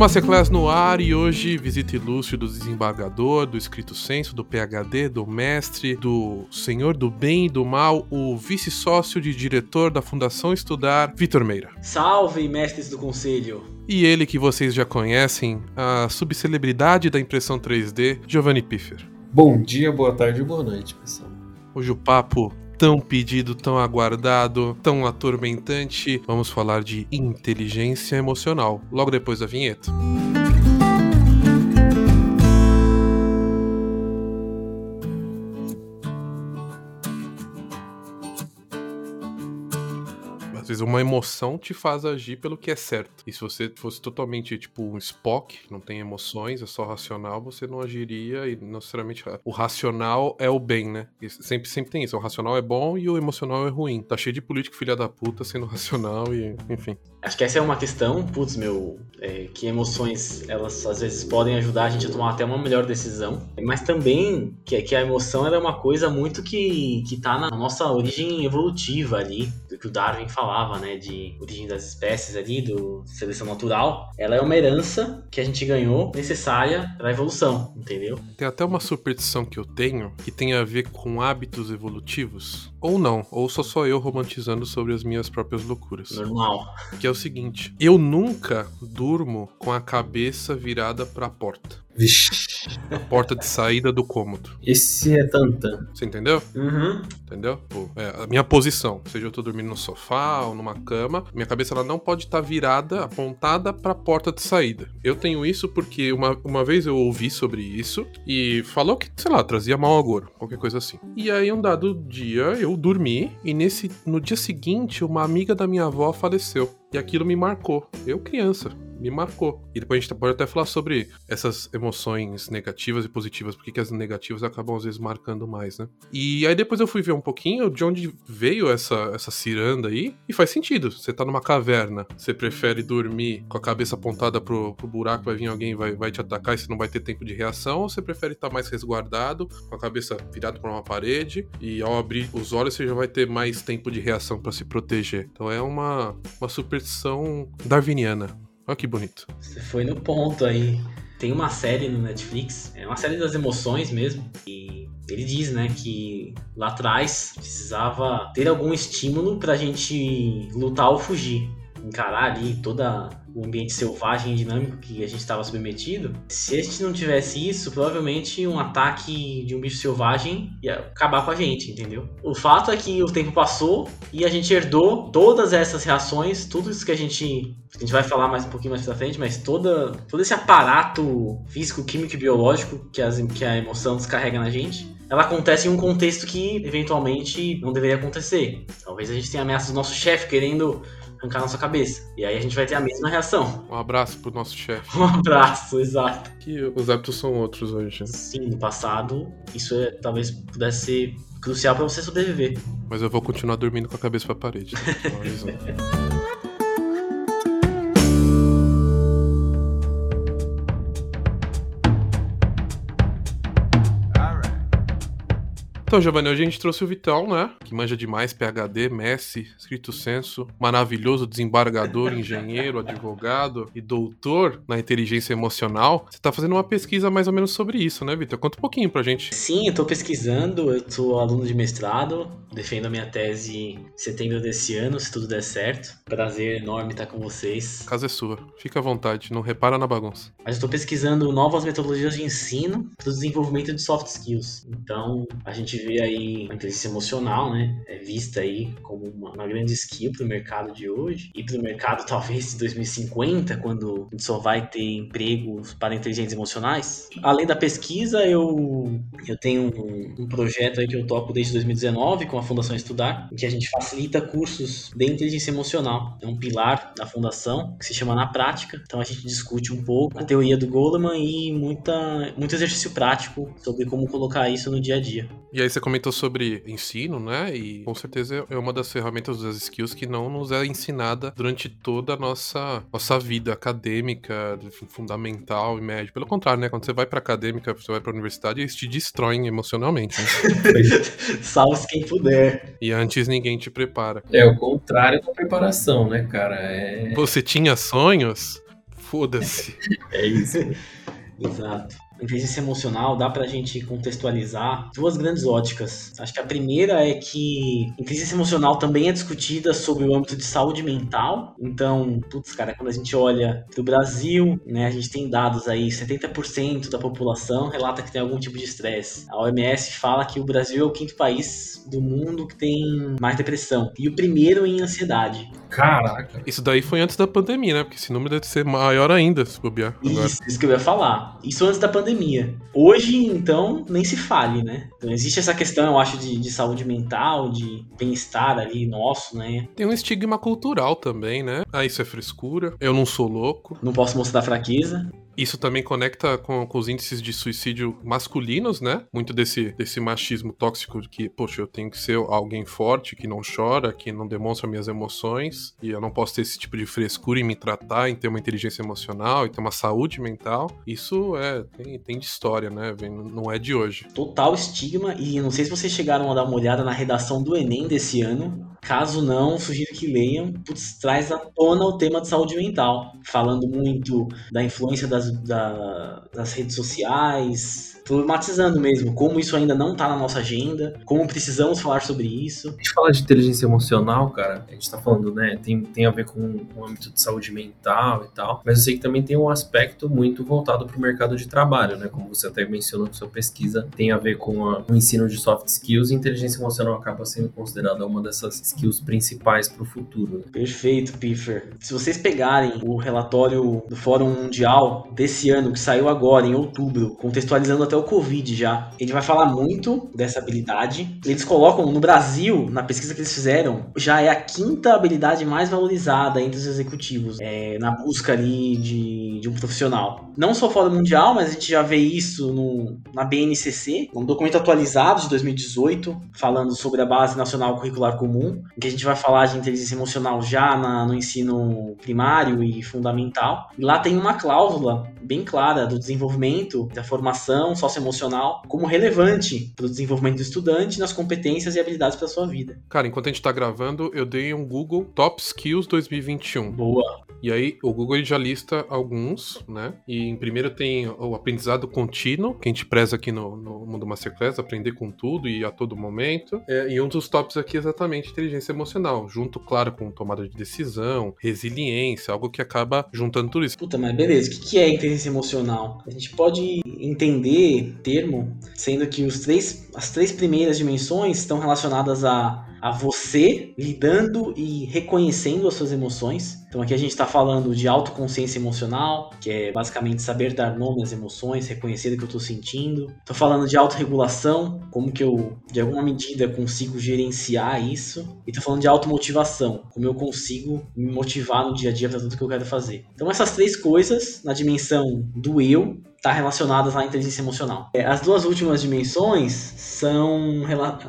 Masterclass no ar e hoje visita ilustre do desembargador, do escrito senso, do PhD, do mestre, do senhor do bem e do mal, o vice-sócio de diretor da Fundação Estudar, Vitor Meira. Salve, mestres do conselho! E ele que vocês já conhecem, a subcelebridade da impressão 3D, Giovanni Piffer. Bom dia, boa tarde e boa noite, pessoal. Hoje o papo tão pedido, tão aguardado, tão atormentante. Vamos falar de inteligência emocional, logo depois da vinheta. Uma emoção te faz agir pelo que é certo. E se você fosse totalmente tipo um Spock, não tem emoções, é só racional, você não agiria e não necessariamente o racional é o bem, né? E sempre, sempre tem isso. O racional é bom e o emocional é ruim. Tá cheio de político filha da puta sendo racional e enfim. Acho que essa é uma questão, putz, meu, é, que emoções elas às vezes podem ajudar a gente a tomar até uma melhor decisão, mas também que, que a emoção é uma coisa muito que, que tá na nossa origem evolutiva ali, que o Darwin falava, né, de origem das espécies ali, do seleção natural. Ela é uma herança que a gente ganhou necessária para a evolução, entendeu? Tem até uma superstição que eu tenho que tem a ver com hábitos evolutivos, ou não, ou só sou eu romantizando sobre as minhas próprias loucuras. Normal. Que é o seguinte: eu nunca durmo com a cabeça virada para a porta. Vixe. A porta de saída do cômodo. Esse é tanta. Você entendeu? Uhum. Entendeu? Pô, é, a minha posição, seja eu tô dormindo no sofá ou numa cama, minha cabeça ela não pode estar tá virada, apontada para a porta de saída. Eu tenho isso porque uma, uma vez eu ouvi sobre isso e falou que, sei lá, trazia mau agouro, qualquer coisa assim. E aí um dado dia eu dormi e nesse no dia seguinte uma amiga da minha avó faleceu. E aquilo me marcou. Eu criança, me marcou. E depois a gente pode até falar sobre essas emoções negativas e positivas, porque que as negativas acabam às vezes marcando mais, né? E aí depois eu fui ver um pouquinho de onde veio essa, essa ciranda aí, e faz sentido. Você tá numa caverna, você prefere dormir com a cabeça apontada pro, pro buraco, vai vir alguém vai, vai te atacar e você não vai ter tempo de reação, ou você prefere estar tá mais resguardado, com a cabeça virada para uma parede, e ao abrir os olhos você já vai ter mais tempo de reação para se proteger. Então é uma, uma superstição darwiniana. Olha que bonito. Você foi no ponto aí. Tem uma série no Netflix, é uma série das emoções mesmo, e ele diz, né, que lá atrás precisava ter algum estímulo pra gente lutar ou fugir encarar ali toda o ambiente selvagem e dinâmico que a gente estava submetido, se a gente não tivesse isso, provavelmente um ataque de um bicho selvagem ia acabar com a gente, entendeu? O fato é que o tempo passou e a gente herdou todas essas reações, tudo isso que a gente a gente vai falar mais um pouquinho mais pra frente, mas toda, todo esse aparato físico, químico e biológico que, as, que a emoção descarrega na gente, ela acontece em um contexto que eventualmente não deveria acontecer. Talvez a gente tenha ameaças do nosso chefe querendo arrancar nossa cabeça. E aí a gente vai ter a mesma reação. Um abraço pro nosso chefe. Um abraço, exato. Que os hábitos são outros hoje. Né? Sim, no passado, isso é, talvez pudesse ser crucial para você sobreviver. Mas eu vou continuar dormindo com a cabeça pra parede. Então, Giovanni, hoje a gente trouxe o Vitão, né? Que manja demais, PHD, Messi, escrito senso, maravilhoso desembargador, engenheiro, advogado e doutor na inteligência emocional. Você tá fazendo uma pesquisa mais ou menos sobre isso, né, Vitor? Conta um pouquinho pra gente. Sim, eu tô pesquisando, eu sou aluno de mestrado, defendo a minha tese em setembro desse ano, se tudo der certo. Prazer enorme estar com vocês. A casa é sua, fica à vontade, não repara na bagunça. Mas eu tô pesquisando novas metodologias de ensino para o desenvolvimento de soft skills. Então, a gente vê aí a inteligência emocional, né? É vista aí como uma, uma grande skill para o mercado de hoje e para o mercado talvez de 2050, quando a gente só vai ter empregos para inteligentes emocionais. Além da pesquisa, eu, eu tenho um, um projeto aí que eu toco desde 2019 com a Fundação Estudar, em que a gente facilita cursos de inteligência emocional. É um pilar da fundação que se chama Na Prática. Então a gente discute um pouco a teoria do Goleman e muita, muito exercício prático sobre como colocar isso no dia a dia. E aí você comentou sobre ensino, né? E com certeza é uma das ferramentas das skills que não nos é ensinada durante toda a nossa, nossa vida acadêmica, fundamental e média. Pelo contrário, né? Quando você vai pra acadêmica, você vai pra universidade, eles te destroem emocionalmente. Né? Salve quem puder. E antes ninguém te prepara. É o contrário da preparação, né, cara? É... Você tinha sonhos? Foda-se. É isso. Exato. Inteligência emocional dá pra gente contextualizar duas grandes óticas. Acho que a primeira é que inteligência emocional também é discutida sobre o âmbito de saúde mental. Então, putz, cara, quando a gente olha pro Brasil, né, a gente tem dados aí, 70% da população relata que tem algum tipo de estresse. A OMS fala que o Brasil é o quinto país do mundo que tem mais depressão e o primeiro em ansiedade. Caraca. Isso daí foi antes da pandemia, né? Porque esse número deve ser maior ainda, se bobear. Isso, isso que eu ia falar. Isso antes da pandemia. Hoje, então, nem se fale, né? Então, existe essa questão, eu acho, de, de saúde mental, de bem-estar ali nosso, né? Tem um estigma cultural também, né? Ah, isso é frescura. Eu não sou louco. Não posso mostrar fraqueza. Isso também conecta com, com os índices de suicídio masculinos, né? Muito desse, desse machismo tóxico de que, poxa, eu tenho que ser alguém forte, que não chora, que não demonstra minhas emoções, e eu não posso ter esse tipo de frescura em me tratar, em ter uma inteligência emocional, e ter uma saúde mental. Isso é tem, tem de história, né? Vem- Não é de hoje. Total estigma. E não sei se vocês chegaram a dar uma olhada na redação do Enem desse ano. Caso não, sugiro que leiam. Putz, traz à tona o tema de saúde mental. Falando muito da influência das, da- das redes sociais. Problematizando mesmo como isso ainda não tá na nossa agenda. Como precisamos falar sobre isso. A gente fala de inteligência emocional, cara. A gente tá falando, né? Tem, tem a ver com o âmbito de saúde mental e tal. Mas eu sei que também tem um aspecto muito voltado pro mercado de trabalho, né? Como você até mencionou na sua pesquisa, tem a ver com a- o ensino de soft skills e inteligência emocional acaba sendo considerada uma dessas skills principais pro futuro. Né? Perfeito, Piffer. Se vocês pegarem o relatório do Fórum Mundial desse ano, que saiu agora, em outubro, contextualizando até o Covid já, ele vai falar muito dessa habilidade. Eles colocam no Brasil, na pesquisa que eles fizeram, já é a quinta habilidade mais valorizada entre os executivos, é, na busca ali de, de um profissional. Não só Fórum Mundial, mas a gente já vê isso no, na BNCC, um documento atualizado de 2018, falando sobre a Base Nacional Curricular Comum, em que a gente vai falar de inteligência emocional já na- no ensino primário e fundamental. E lá tem uma cláusula bem clara do desenvolvimento da formação socioemocional como relevante para o desenvolvimento do estudante nas competências e habilidades para sua vida. Cara, enquanto a gente tá gravando, eu dei um Google Top Skills 2021. Boa. E aí, o Google já lista alguns, né? E em primeiro tem o aprendizado contínuo, que a gente preza aqui no, no Mundo Masterclass, aprender com tudo e a todo momento. É, e um dos tops aqui é exatamente inteligência emocional, junto, claro, com tomada de decisão, resiliência, algo que acaba juntando tudo isso. Puta, mas beleza, o que que é inteligência emocional? A gente pode entender termo sendo que os três, as três primeiras dimensões estão relacionadas a, a você lidando e reconhecendo as suas emoções. Então aqui a gente está falando de autoconsciência emocional, que é basicamente saber dar nome às emoções, reconhecer o que eu estou sentindo. Estou falando de autorregulação, como que eu, de alguma medida, consigo gerenciar isso. E estou falando de automotivação, como eu consigo me motivar no dia a dia para tudo que eu quero fazer. Então essas três coisas, na dimensão do eu, tá relacionadas à inteligência emocional. É, As duas últimas dimensões são,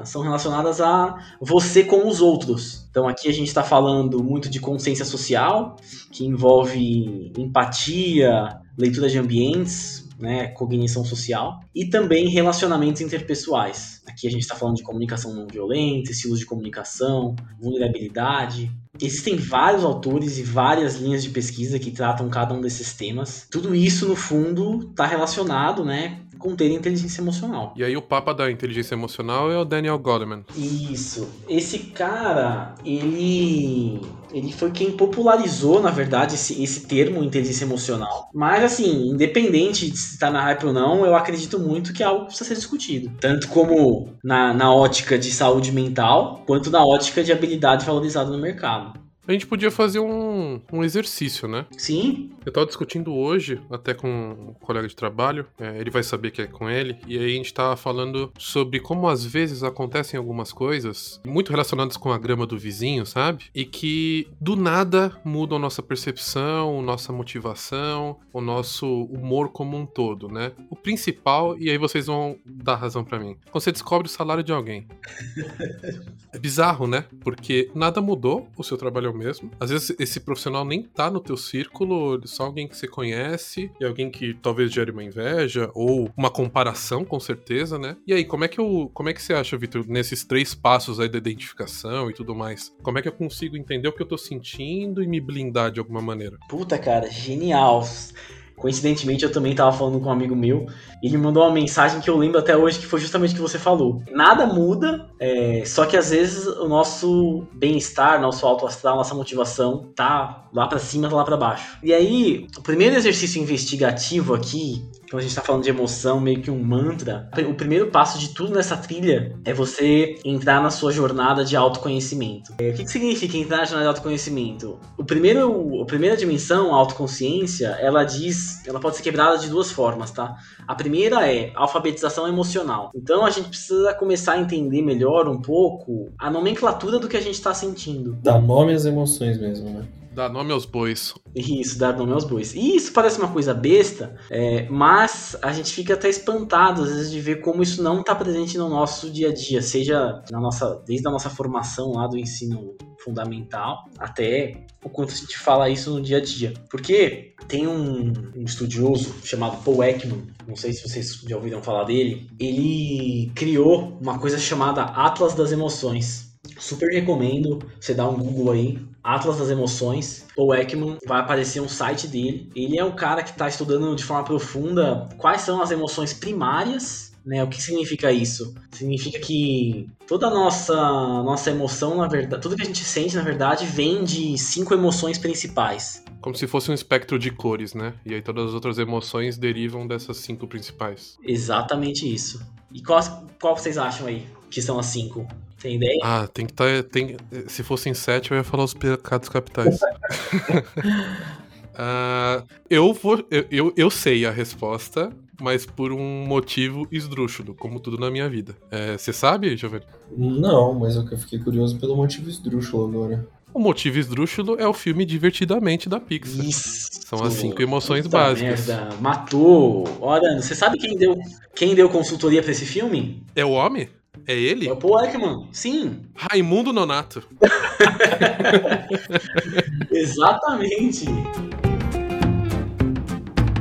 são relacionadas a você com os outros. Então aqui a gente está falando muito de consciência social, que envolve empatia, leitura de ambientes, né, cognição social e também relacionamentos interpessoais. Aqui a gente está falando de comunicação não violenta, estilos de comunicação, vulnerabilidade. Existem vários autores e várias linhas de pesquisa que tratam cada um desses temas. Tudo isso, no fundo, está relacionado, né, com ter inteligência emocional. E aí, o papa da inteligência emocional é o Daniel Goleman. Isso. Esse cara, ele ele foi quem popularizou, na verdade, esse, esse termo inteligência emocional. Mas assim, independente de se tá na hype ou não, eu acredito muito que é algo que precisa ser discutido. Tanto como na, na ótica de saúde mental, quanto na ótica de habilidade valorizada no mercado. A gente podia fazer um, um exercício, né? Sim, Eu tava discutindo hoje, até com um colega de trabalho, é, ele vai saber que é com ele, e aí a gente tava falando sobre como às vezes acontecem algumas coisas muito relacionadas com a grama do vizinho, sabe? E que do nada mudam a nossa percepção, nossa motivação, o nosso humor como um todo, né? O principal, e aí vocês vão dar razão pra mim, quando você descobre o salário de alguém. É bizarro, né? Porque nada mudou, o seu trabalho eu mesmo. Às vezes esse profissional nem tá no teu círculo, só alguém que você conhece e alguém que talvez gere uma inveja ou uma comparação, com certeza, né? E aí, como é que eu, como é que você acha, Vitor, nesses três passos aí da identificação e tudo mais? Como é que eu consigo entender o que eu tô sentindo e me blindar de alguma maneira? Puta, cara, genial. Coincidentemente, eu também estava falando com um amigo meu. E ele mandou uma mensagem que eu lembro até hoje, que foi justamente o que você falou. Nada muda, é, só que às vezes o nosso bem-estar, nosso alto astral, nossa motivação tá lá para cima, tá lá para baixo. E aí, o primeiro exercício investigativo aqui quando a gente tá falando de emoção, meio que um mantra, o primeiro passo de tudo nessa trilha é você entrar na sua jornada de autoconhecimento. É, o que, que significa entrar na jornada de autoconhecimento? O primeiro, a primeira dimensão, a autoconsciência, ela diz, ela pode ser quebrada de duas formas, tá? A primeira é alfabetização emocional. Então a gente precisa começar a entender melhor um pouco a nomenclatura do que a gente está sentindo. Dá nome às emoções mesmo, né? Dá nome aos bois. Isso, dar nome aos bois. E isso parece uma coisa besta, é, mas a gente fica até espantado às vezes de ver como isso não está presente no nosso dia a dia, seja na nossa, desde a nossa formação lá do ensino fundamental até o quanto a gente fala isso no dia a dia. Porque tem um, um estudioso chamado Paul Ekman, não sei se vocês já ouviram falar dele, ele criou uma coisa chamada Atlas das Emoções. Super recomendo você dar um Google aí, Atlas das Emoções, ou Ekman, vai aparecer um site dele. Ele é um cara que está estudando de forma profunda quais são as emoções primárias né? O que significa isso? Significa que toda a nossa, nossa emoção, na verdade, tudo que a gente sente, na verdade, vem de cinco emoções principais. Como se fosse um espectro de cores, né? E aí todas as outras emoções derivam dessas cinco principais. Exatamente isso. E qual, qual vocês acham aí que são as cinco? Tem ideia? Ah, tem que estar. Tá, tem, se fossem sete, eu ia falar os pecados capitais. uh, eu, vou, eu, eu, eu sei a resposta, mas por um motivo esdrúxulo, como tudo na minha vida. É, você sabe, Giovanni? Não, mas eu fiquei curioso pelo motivo esdrúxulo agora. O motivo esdrúxulo é o filme Divertidamente da Pixar. Isso. São as cinco emoções Puta básicas. Merda. Matou. Olha, você sabe quem deu, quem deu consultoria para esse filme? É o homem? É ele? É o Paul Ekman, sim. Raimundo Nonato. Exatamente.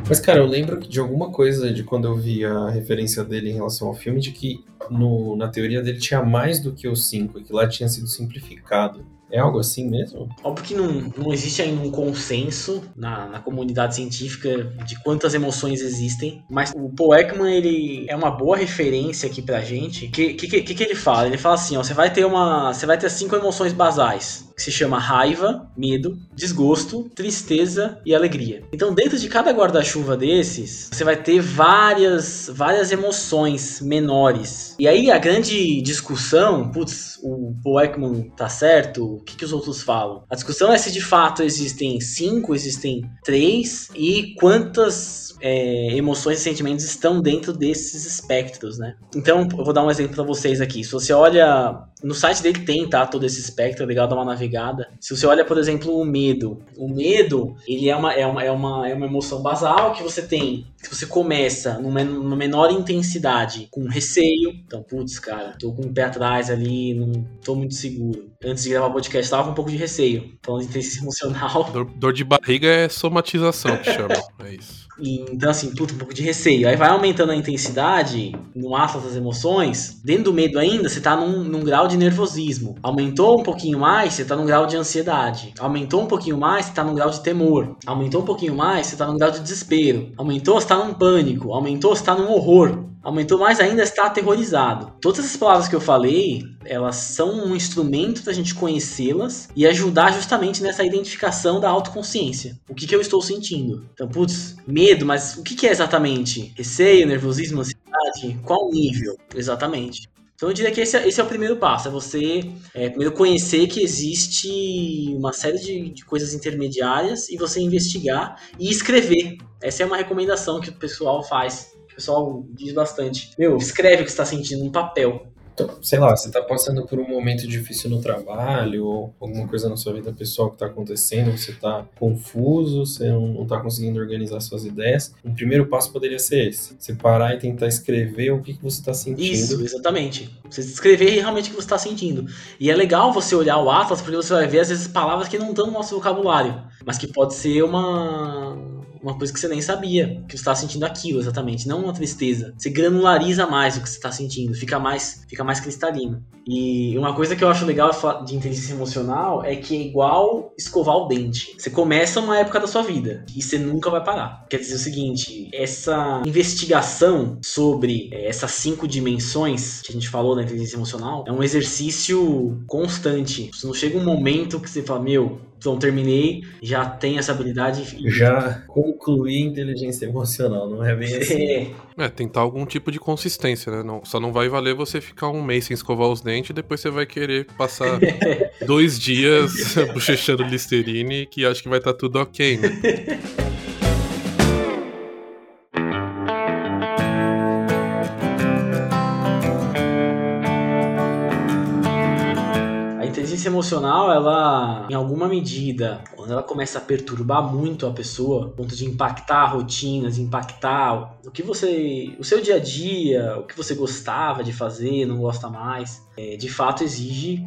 Mas, cara, eu lembro de alguma coisa de quando eu vi a referência dele em relação ao filme, de que no, na teoria dele tinha mais do que os cinco, e que lá tinha sido simplificado. É algo assim mesmo? Óbvio que não, não existe ainda um consenso na, na comunidade científica de quantas emoções existem, mas o Paul Ekman, ele é uma boa referência aqui pra gente. O que, que, que, que ele fala? Ele fala assim, ó, você vai ter uma... você vai ter cinco emoções basais que se chama raiva, medo, desgosto, tristeza e alegria. Então, dentro de cada guarda-chuva desses, você vai ter várias, várias emoções menores. E aí a grande discussão, putz, o Paul tá certo? O que, que os outros falam? A discussão é se de fato existem cinco, existem três e quantas é, emoções e sentimentos estão dentro desses espectros, né? Então, eu vou dar um exemplo para vocês aqui. Se você olha no site dele tem, tá? Todo esse espectro, é legal dar uma navegada. Se você olha, por exemplo, o medo. O medo, ele é uma, é uma, é uma, é uma emoção basal que você tem. Que você começa numa, numa menor intensidade, com receio. Então, putz, cara, tô com o pé atrás ali, não tô muito seguro. Antes de gravar podcast, tava com um pouco de receio. Falando de inteligência emocional. Dor, dor de barriga é somatização que chama. É isso. Então, assim, puta, um pouco de receio. Aí vai aumentando a intensidade no atlas das emoções. Dentro do medo ainda, você tá num, num grau de nervosismo. Aumentou um pouquinho mais, você tá num grau de ansiedade. Aumentou um pouquinho mais, você tá num grau de temor. Aumentou um pouquinho mais, você tá num grau de desespero. Aumentou, você tá num pânico. Aumentou, você tá num horror. Aumentou mais ainda, está aterrorizado. Todas essas palavras que eu falei, elas são um instrumento para a gente conhecê-las e ajudar justamente nessa identificação da autoconsciência. O que, que eu estou sentindo? Então, putz, medo, mas o que, que é exatamente? Receio, nervosismo, ansiedade? Qual nível? Exatamente. Então eu diria que esse é, esse é o primeiro passo, é você é, primeiro conhecer que existe uma série de, de, coisas intermediárias e você investigar e escrever. Essa é uma recomendação que o pessoal faz, que o pessoal diz bastante. Meu, escreve o que está sentindo no papel. Sei lá, você tá passando por um momento difícil no trabalho, ou alguma coisa na sua vida pessoal que tá acontecendo, você tá confuso, você não, não tá conseguindo organizar suas ideias. Um primeiro passo poderia ser esse: você parar e tentar escrever o que, que você tá sentindo. Isso, exatamente. Você escrever realmente o que você tá sentindo. E é legal você olhar o Atlas, porque você vai ver, às vezes, palavras que não estão no nosso vocabulário, mas que pode ser uma uma coisa que você nem sabia, que você está sentindo aquilo exatamente, não uma tristeza. Você granulariza mais o que você está sentindo, fica mais, fica mais cristalino. E uma coisa que eu acho legal de inteligência emocional é que é igual escovar o dente. Você começa uma época da sua vida e você nunca vai parar. Quer dizer o seguinte, essa investigação sobre é, essas cinco dimensões que a gente falou da inteligência emocional é um exercício constante. Não chega um momento que você fala, meu, então terminei, já tenho essa habilidade. Já concluí inteligência emocional, não é bem assim. É. é, tentar algum tipo de consistência, né? Não, só não vai valer você ficar um mês sem escovar os dentes e depois você vai querer passar dois dias bochechando Listerine que acho que vai estar tá tudo ok, né? inteligência emocional, ela, em alguma medida, quando ela começa a perturbar muito a pessoa, ponto de impactar rotinas, impactar o que você, o seu dia a dia, o que você gostava de fazer, não gosta mais, é, de fato exige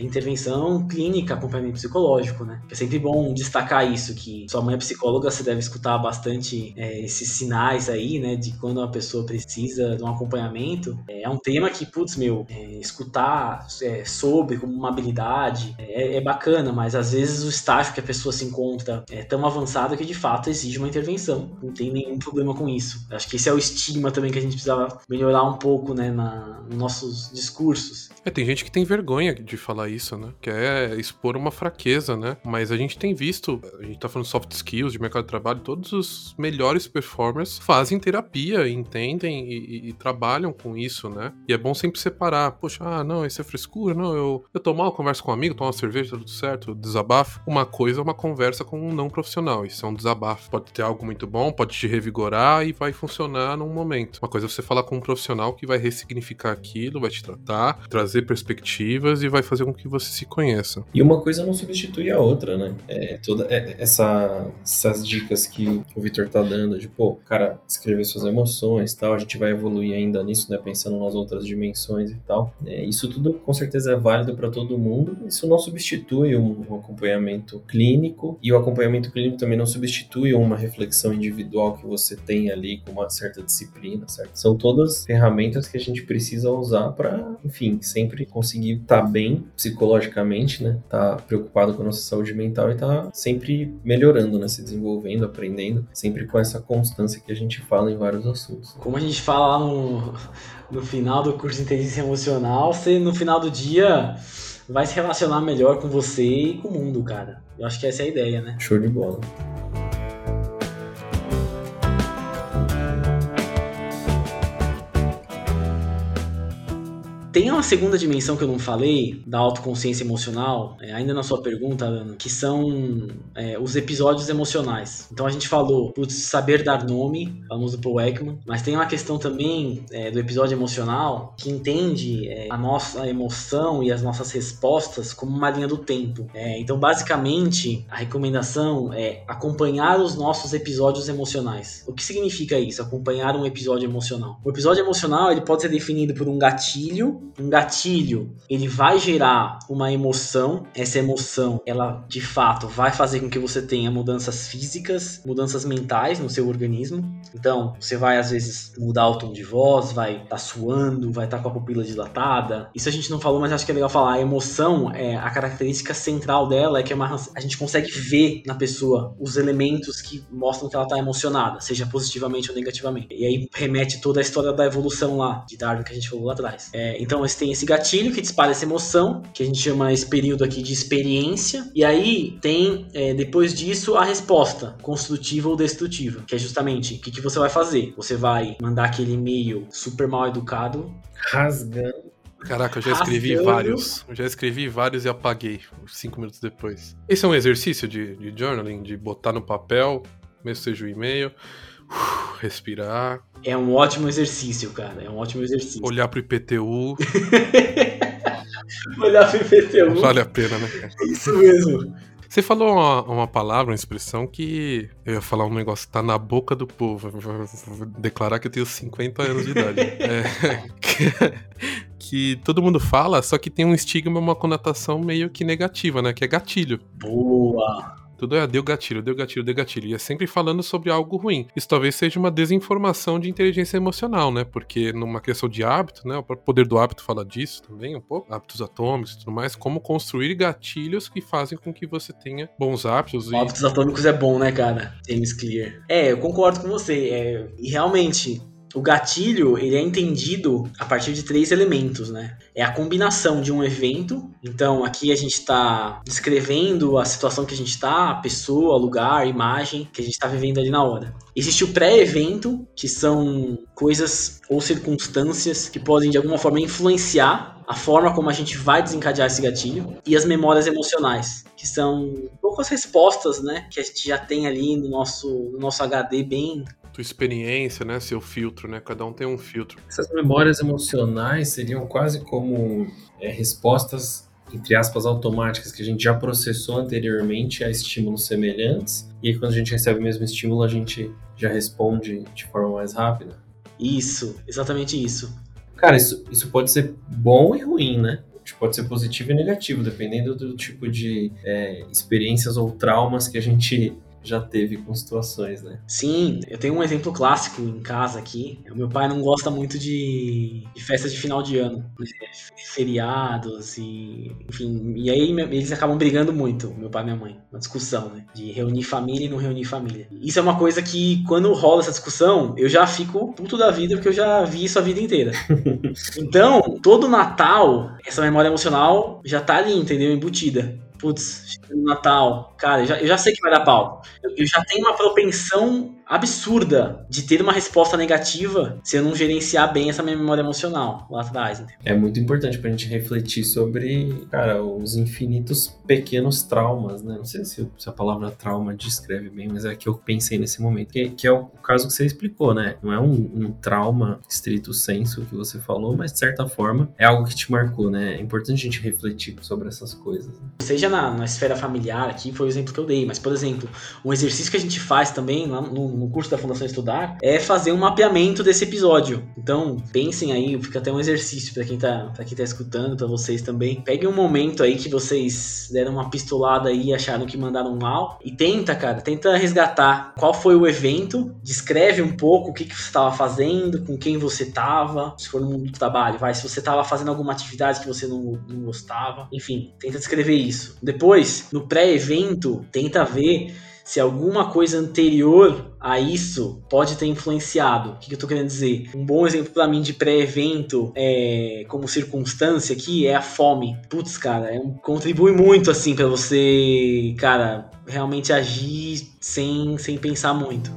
intervenção clínica, acompanhamento psicológico, né? É sempre bom destacar isso, que sua mãe é psicóloga, você deve escutar bastante é, esses sinais aí, né? De quando uma pessoa precisa de um acompanhamento. É, é um tema que, putz, meu, é, escutar é, sobre como uma habilidade é, é, bacana, mas às vezes o estágio que a pessoa se encontra é tão avançado que de fato exige uma intervenção. Não tem nenhum problema com isso. Acho que esse é o estigma também que a gente precisava melhorar um pouco, né? Na, nos nossos discursos. É, tem gente que tem vergonha de falar isso, né? Que é expor uma fraqueza, né? Mas a gente tem visto, a gente tá falando soft skills, de mercado de trabalho, todos os melhores performers fazem terapia, entendem e, e, e, trabalham com isso, né? E é bom sempre separar. Poxa, ah, não, isso é frescura, não, eu, eu tô mal, converso com um amigo, tomo uma cerveja, tá tudo certo, desabafo. Uma coisa é uma conversa com um não profissional, isso é um desabafo. Pode ter algo muito bom, pode te revigorar e vai funcionar num momento. Uma coisa é você falar com um profissional que vai ressignificar aquilo, vai te tratar, trazer perspectivas e vai fazer com que você se conheça. E uma coisa não substitui a outra, né? É, toda é, essa, essas dicas que o Vitor tá dando, de pô, cara, escrever suas emoções tal, a gente vai evoluir ainda nisso, né? Pensando nas outras dimensões e tal. É, isso tudo com certeza é válido para todo mundo. Isso não substitui um, um, acompanhamento clínico e o acompanhamento clínico também não substitui uma reflexão individual que você tem ali com uma certa disciplina, certo? São todas ferramentas que a gente precisa usar para, enfim, sempre conseguir estar tá bem psicologicamente, né? Tá preocupado com a nossa saúde mental e tá sempre melhorando, né? Se desenvolvendo, aprendendo, sempre com essa constância que a gente fala em vários assuntos. Como a gente fala lá no, no final do curso de inteligência emocional, você no final do dia vai se relacionar melhor com você e com o mundo, cara. Eu acho que essa é a ideia, né? Show de bola. Tem uma segunda dimensão que eu não falei, da autoconsciência emocional, é, ainda na sua pergunta, Ana, que são é, os episódios emocionais. Então a gente falou, putz, saber dar nome, falamos do Paul Ekman, mas tem uma questão também é, do episódio emocional que entende é, a nossa emoção e as nossas respostas como uma linha do tempo. É, então, basicamente, a recomendação é acompanhar os nossos episódios emocionais. O que significa isso? Acompanhar um episódio emocional. O episódio emocional ele pode ser definido por um gatilho um gatilho, ele vai gerar uma emoção. Essa emoção, ela de fato vai fazer com que você tenha mudanças físicas, mudanças mentais no seu organismo. Então, você vai às vezes mudar o tom de voz, vai estar tá suando, vai estar tá com a pupila dilatada. Isso a gente não falou, mas acho que é legal falar. A emoção, é a característica central dela é que é uma, a gente consegue ver na pessoa os elementos que mostram que ela está emocionada, seja positivamente ou negativamente. E aí remete toda a história da evolução lá de Darwin que a gente falou lá atrás. É, então você tem esse gatilho que dispara essa emoção, que a gente chama esse período aqui de experiência. E aí tem, é, depois disso, a resposta, construtiva ou destrutiva, que é justamente o que, que você vai fazer. Você vai mandar aquele e-mail super mal educado. Rasgando. Caraca, eu já escrevi Rasgando. vários. Eu já escrevi vários e apaguei cinco minutos depois. Esse é um exercício de, de journaling, de botar no papel, mesmo seja o e-mail respirar. É um ótimo exercício, cara. É um ótimo exercício. Olhar pro IPTU. Olhar pro IPTU. Vale a pena, né? É isso mesmo. Você falou uma, uma, palavra, uma expressão que eu ia falar um negócio que tá na boca do povo. Vou declarar que eu tenho 50 anos de idade. é, que, que, todo mundo fala, só que tem um estigma, uma conotação meio que negativa, né? Que é gatilho. Boa! Tudo é deu gatilho, deu gatilho, deu gatilho. E é sempre falando sobre algo ruim. Isso talvez seja uma desinformação de inteligência emocional, né? Porque numa questão de hábito, né? O poder do hábito fala disso também um pouco. Hábitos atômicos e tudo mais. Como construir gatilhos que fazem com que você tenha bons hábitos. E... Hábitos atômicos é bom, né, cara? James Clear. É, eu concordo com você. É, e realmente, o gatilho, ele é entendido a partir de três elementos, né? É a combinação de um evento, então aqui a gente está descrevendo a situação que a gente está, a pessoa, lugar, imagem que a gente está vivendo ali na hora. Existe o pré-evento, que são coisas ou circunstâncias que podem de alguma forma influenciar a forma como a gente vai desencadear esse gatilho, e as memórias emocionais, que são poucas respostas, né, que a gente já tem ali no nosso, no nosso HD bem tua experiência, né? Seu filtro, né? Cada um tem um filtro. Essas memórias emocionais seriam quase como é, respostas, entre aspas, automáticas que a gente já processou anteriormente a estímulos semelhantes. E aí, quando a gente recebe o mesmo estímulo, a gente já responde de forma mais rápida. Isso, exatamente isso. Cara, isso, isso pode ser bom e ruim, né? pode ser positivo e negativo, dependendo do tipo de é, experiências ou traumas que a gente já teve com situações, né? Sim, eu tenho um exemplo clássico em casa aqui. O meu pai não gosta muito de, de festas de final de ano, né? feriados e enfim. E aí eles acabam brigando muito, meu pai e minha mãe, uma discussão, né? De reunir família e não reunir família. Isso é uma coisa que quando rola essa discussão, eu já fico puto da vida porque eu já vi isso a vida inteira. então, todo Natal, essa memória emocional já tá ali, entendeu? Embutida putz, Natal, cara, eu já, eu já sei que vai dar pau. Eu, eu, já tenho uma propensão absurda de ter uma resposta negativa se eu não gerenciar bem essa minha memória emocional lá atrás. Entendeu? É muito importante pra gente refletir sobre, cara, os infinitos pequenos traumas, né? Não sei se, a palavra trauma descreve bem, mas é que eu pensei nesse momento. Que, que é o, o, caso que você explicou, né? Não é um, um, trauma estrito senso que você falou, mas de certa forma é algo que te marcou, né? É importante a gente refletir sobre essas coisas. Né? Seja na, na esfera familiar, aqui foi o exemplo que eu dei, mas, por exemplo, um exercício que a gente faz também lá no no curso da Fundação Estudar é fazer um mapeamento desse episódio. Então, pensem aí, fica até um exercício para quem tá, quem tá escutando, para vocês também. Peguem um momento aí que vocês deram uma pistolada aí e acharam que mandaram mal e tenta, cara, tenta resgatar qual foi o evento, descreve um pouco o que, que você estava fazendo, com quem você estava, se for no mundo do trabalho, vai, se você estava fazendo alguma atividade que você não, não gostava, enfim, tenta descrever isso. Depois, no pré-evento, tenta ver se alguma coisa anterior a isso pode ter influenciado. O que, eu estou querendo dizer? Um bom exemplo para mim de pré-evento, é, como circunstância aqui, é a fome. Putz, cara, é um, contribui muito assim para você, cara, realmente agir sem, sem pensar muito.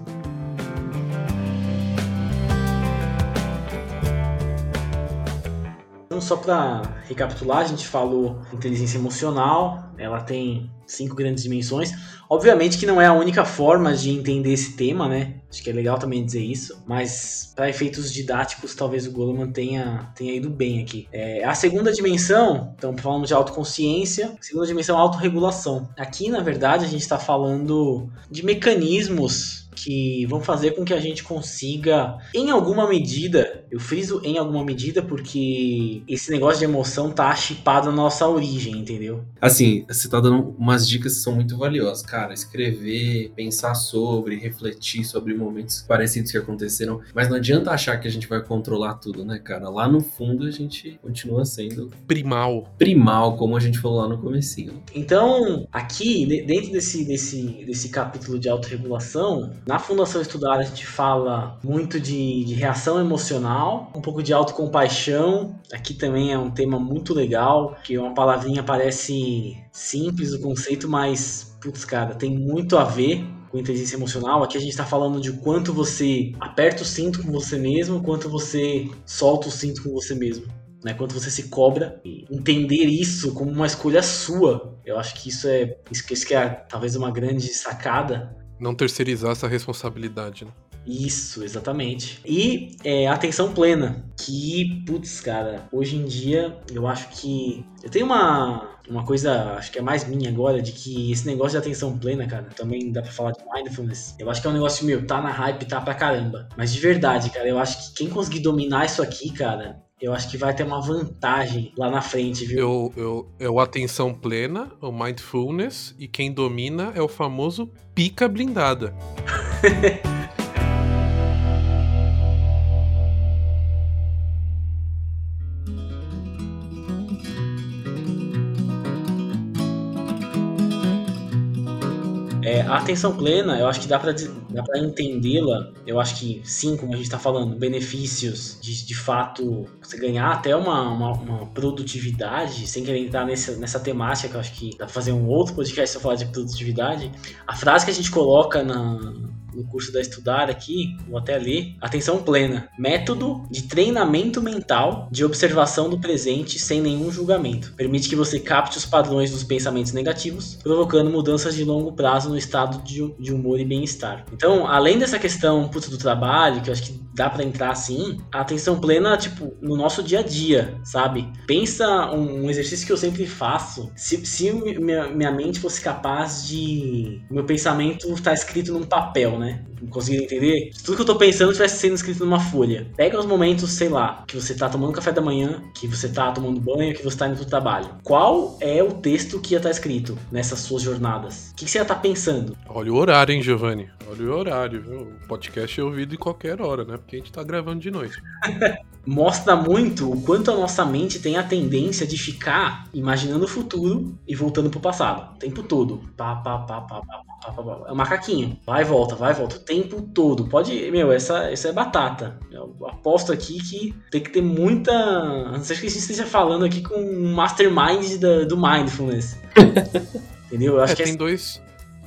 Então, só para recapitular, a gente falou inteligência emocional, ela tem cinco grandes dimensões. Obviamente que não é a única forma de entender esse tema, né? Acho que é legal também dizer isso, mas para efeitos didáticos, talvez o Goleman tenha, tenha ido bem aqui. É, a segunda dimensão, então falamos de autoconsciência, a segunda dimensão, autorregulação. Aqui, na verdade, a gente está falando de mecanismos que vão fazer com que a gente consiga, em alguma medida, eu friso em alguma medida porque esse negócio de emoção tá chipado na nossa origem, entendeu? Assim, você tá dando umas dicas que são muito valiosas, cara. Escrever, pensar sobre, refletir sobre momentos parecidos que aconteceram, mas não adianta achar que a gente vai controlar tudo, né, cara? Lá no fundo a gente continua sendo primal. Primal, como a gente falou lá no comecinho. Então, aqui, dentro desse, desse, desse capítulo de autorregulação, na Fundação Estudar a gente fala muito de, de, reação emocional, um pouco de autocompaixão. Aqui também é um tema muito legal, que uma palavrinha parece simples o conceito, mas, putz, cara, tem muito a ver com inteligência emocional. Aqui a gente está falando de quanto você aperta o cinto com você mesmo, quanto você solta o cinto com você mesmo. Né, quanto você se cobra, entender isso como uma escolha sua, eu acho que isso é isso que é talvez uma grande sacada não terceirizar essa responsabilidade. Né? Isso, exatamente. E é, atenção plena, que, putz, cara, hoje em dia eu acho que. Eu tenho uma, uma coisa, acho que é mais minha agora, de que esse negócio de atenção plena, cara, também dá pra falar de mindfulness. Eu acho que é um negócio meu, tá na hype, tá pra caramba. Mas de verdade, cara, eu acho que quem conseguir dominar isso aqui, cara, eu acho que vai ter uma vantagem lá na frente, viu? Eu, eu, é o atenção plena, o mindfulness, e quem domina é o famoso pica blindada. atenção plena, eu acho que dá pra entendê-la. Eu acho que, sim, como a gente tá falando, benefícios de, de fato você ganhar até uma, uma, uma produtividade, sem querer entrar nessa, nessa temática, que eu acho que dá pra fazer um outro podcast pra falar de produtividade. A frase que a gente coloca na, no curso da Estudar aqui, vou até ler. Atenção plena. Método de treinamento mental de observação do presente sem nenhum julgamento. Permite que você capte os padrões dos pensamentos negativos, provocando mudanças de longo prazo no estado de, humor e bem-estar. Então, além dessa questão do trabalho, que eu acho que dá para entrar assim, a atenção plena, tipo, no nosso dia a dia, sabe? Pensa um, um exercício que eu sempre faço. Se, se minha, minha mente fosse capaz de. Meu pensamento tá escrito num papel, né? Conseguindo entender? Se tudo que eu tô pensando estivesse sendo escrito numa folha. Pega os momentos, sei lá, que você tá tomando café da manhã, que você tá tomando banho, que você tá indo pro trabalho. Qual é o texto que ia estar tá escrito nessas suas jornadas? O que, que você ia estar tá pensando? Olha o horário, hein, Giovanni? Olha o horário, viu? O podcast é ouvido em qualquer hora, né? Porque a gente tá gravando de noite. Mostra muito o quanto a nossa mente tem a tendência de ficar imaginando o futuro e voltando pro passado. O tempo todo. Pá, pá, pá, pá, pá, pá, pá, pá. É um macaquinho. Vai e volta, vai e volta. O tempo todo. Pode. Meu, essa, essa é batata. Eu aposto aqui que tem que ter muita. Não sei que a gente esteja falando aqui com um mastermind da, do mindfulness. Entendeu? Eu acho é, que tem é... dois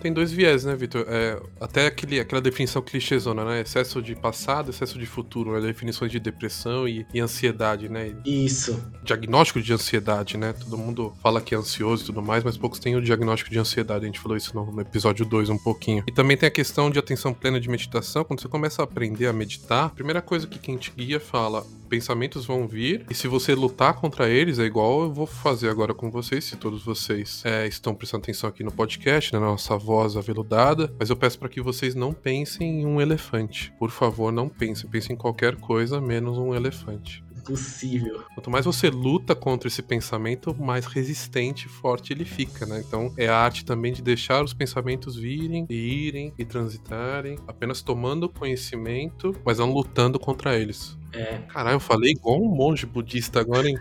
tem dois viés, né, Vitor? É, até aquele, aquela definição clichêzona, né? Excesso de passado, excesso de futuro, né? Definições de depressão e, e, ansiedade, né? Isso. Diagnóstico de ansiedade, né? Todo mundo fala que é ansioso e tudo mais, mas poucos têm o diagnóstico de ansiedade. A gente falou isso no, no episódio 2 um pouquinho. E também tem a questão de atenção plena de meditação. Quando você começa a aprender a meditar, a primeira coisa que quem te guia fala, pensamentos vão vir, e se você lutar contra eles, é igual eu vou fazer agora com vocês, se todos vocês é, estão prestando atenção aqui no podcast, na nossa voz voz aveludada, mas eu peço para que vocês não pensem em um elefante. Por favor, não pensem. Pensem em qualquer coisa menos um elefante. Possível. Quanto mais você luta contra esse pensamento, mais resistente e forte ele fica, né? Então é a arte também de deixar os pensamentos virem, e irem e transitarem, apenas tomando conhecimento, mas não lutando contra eles. É. Caralho, eu falei igual um monge budista agora, hein?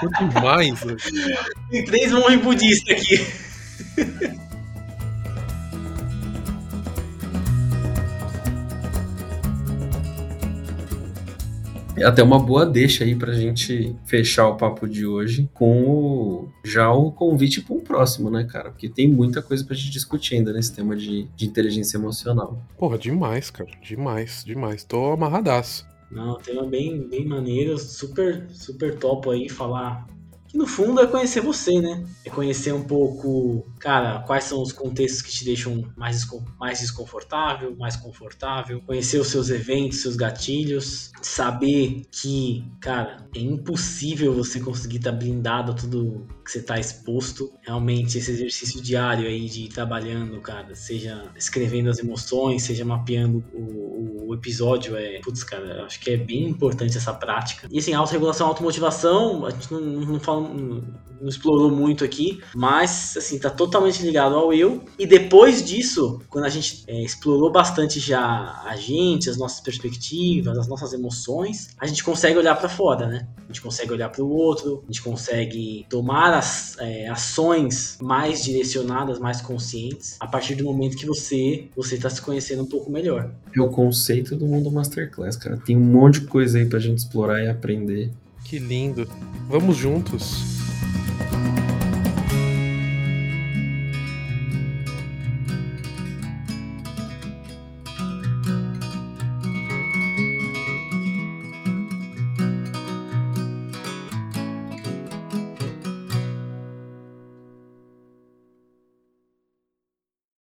Pô, demais. Tem três monges budistas aqui. até uma boa deixa aí pra gente fechar o papo de hoje com o, já o convite para um próximo, né, cara? Porque tem muita coisa pra gente discutir ainda nesse tema de, de inteligência emocional. Porra, demais, cara. Demais, demais. Tô amarradaço. Não, tema bem, bem maneiro, super, super top aí falar que no fundo é conhecer você, né? É conhecer um pouco, cara, quais são os contextos que te deixam mais, mais desconfortável, mais confortável, conhecer os seus eventos, seus gatilhos, saber que, cara, é impossível você conseguir estar tá blindado a tudo que você está exposto. Realmente, esse exercício diário aí de ir trabalhando, cara, seja escrevendo as emoções, seja mapeando o, o episódio, é, putz, cara, acho que é bem importante essa prática. E assim, autorregulação, automotivação, a gente não, não fala não, não, explorou muito aqui, mas assim, tá totalmente ligado ao eu. E depois disso, quando a gente é, explorou bastante já a gente, as nossas perspectivas, as nossas emoções, a gente consegue olhar para fora, né? A gente consegue olhar para o outro, a gente consegue tomar as é, ações mais direcionadas, mais conscientes, a partir do momento que você você está se conhecendo um pouco melhor. É o conceito do mundo masterclass, cara. Tem um monte de coisa aí pra gente explorar e aprender. Que lindo. Vamos juntos.